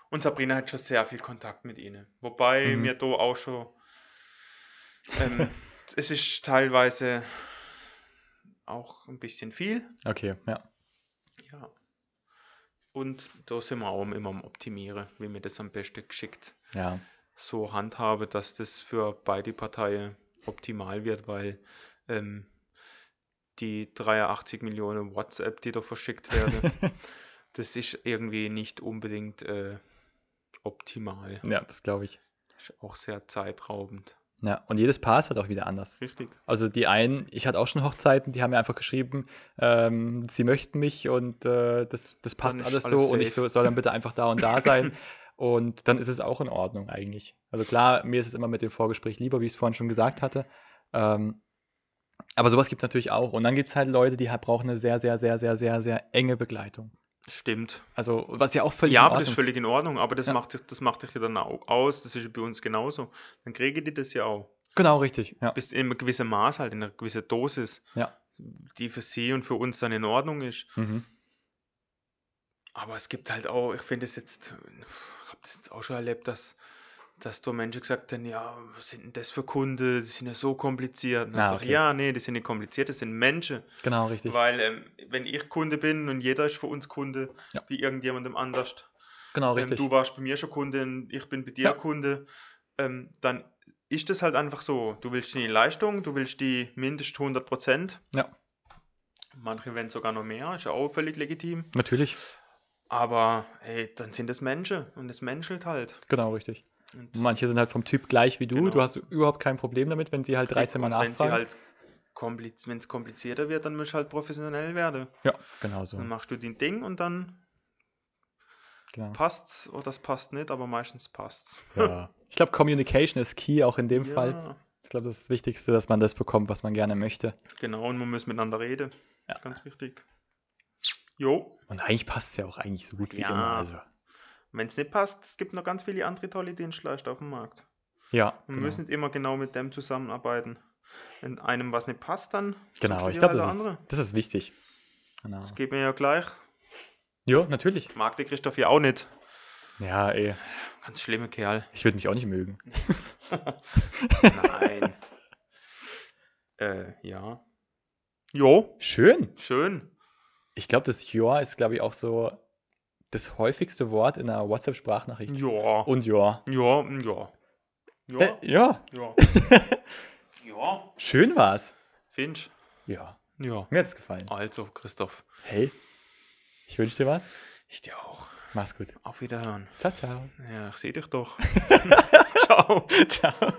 Und Sabrina hat schon sehr viel Kontakt mit ihnen. Wobei Mhm. mir da auch schon. Ähm, [laughs] es ist teilweise auch ein bisschen viel. Okay, ja. Ja. Und da sind wir auch immer am Optimieren, wie wir das am besten geschickt Ja. so handhabe, dass das für beide Parteien optimal wird, weil ähm, die 83 Millionen WhatsApp, die da verschickt werden, [laughs] das ist irgendwie nicht unbedingt äh, optimal. ja, das glaube ich. Ist auch sehr zeitraubend. Ja, und jedes Paar ist halt auch wieder anders. Richtig. Also die einen, ich hatte auch schon Hochzeiten, die haben mir einfach geschrieben, ähm, sie möchten mich und äh, das, das passt alles alles so und ich safe. so, soll dann bitte [laughs] einfach da und da sein. Und dann ist es auch in Ordnung eigentlich. Also klar, mir ist es immer mit dem Vorgespräch lieber, wie ich es vorhin schon gesagt hatte. Ähm, aber sowas gibt es natürlich auch. Und dann gibt es halt Leute, die halt brauchen eine sehr, sehr, sehr, sehr, sehr, sehr enge Begleitung. Stimmt. Also, was ja auch völlig ja, in aber das Ordnung ist völlig in Ordnung, aber das Ja. macht dich, das macht dich ja dann auch aus, das ist ja bei uns genauso. Dann kriege die das ja auch. Genau, richtig. Ja. Bis in einem gewissen Maß halt, in einer gewissen Dosis, Ja. die für sie und für uns dann in Ordnung ist. Mhm. Aber es gibt halt auch, ich finde es jetzt, ich habe das jetzt auch schon erlebt, dass, dass da Menschen gesagt haben, ja, was sind denn das für Kunden, die sind ja so kompliziert. Und Ah, ich sag, okay. ja, nee, die sind nicht kompliziert, das sind Menschen. Genau, richtig. Weil ähm, wenn ich Kunde bin und jeder ist für uns Kunde, Ja. wie irgendjemandem anders, Genau, ähm, richtig. du warst bei mir schon Kunde und ich bin bei dir Ja. Kunde, ähm, dann ist das halt einfach so. Du willst die Leistung, du willst die mindestens 100 Prozent. Ja. Manche wollen sogar noch mehr, ist ja auch völlig legitim. Natürlich. Aber ey, dann sind es Menschen und es menschelt halt. Genau, richtig. Und Manche sind halt vom Typ gleich wie du. Genau. Du hast überhaupt kein Problem damit, wenn sie halt 13 Mal und wenn nachfragen. halt kompliz wenn es komplizierter wird, dann musst du halt professionell werden. ja, genau so. Dann machst du dein Ding und dann Genau. passt's oder das passt nicht, aber meistens passt's. Ja. [laughs] Ich glaube, Communication ist key auch in dem Ja, Fall. Ich glaube, das ist das Wichtigste, dass man das bekommt, was man gerne möchte. Genau, und man muss miteinander reden. Ja. Ganz wichtig. Jo, Und eigentlich passt es ja auch eigentlich so gut wie Ja. immer. Also, wenn es nicht passt, es gibt noch ganz viele andere tolle Dienstleister auf dem Markt. ja, Man genau. muss nicht immer genau mit dem zusammenarbeiten. Wenn einem was nicht passt, dann genau. Ich glaube, halt das, ist, das ist wichtig. Genau. Das geht mir ja gleich. Ja, natürlich. Mag der Christoph ja auch nicht. Ja, ey. Ganz schlimmer Kerl. Ich würde mich auch nicht mögen. [laughs] Nein. äh, ja. Jo, Schön. schön. Ich glaube, das Ja ist, glaube ich, auch so das häufigste Wort in einer WhatsApp-Sprachnachricht. Ja. Und Ja. Ja, ja. Ja. Äh, ja. Ja. [laughs] ja. Schön war's. Finch. Ja. Ja. Mir hat's gefallen. Also, Christoph. Hey. Ich wünsche dir was. Ich dir auch. Mach's gut. Auf Wiederhören. Ciao, ciao. Ja, ich sehe dich doch. [laughs] [laughs] Ciao. Ciao.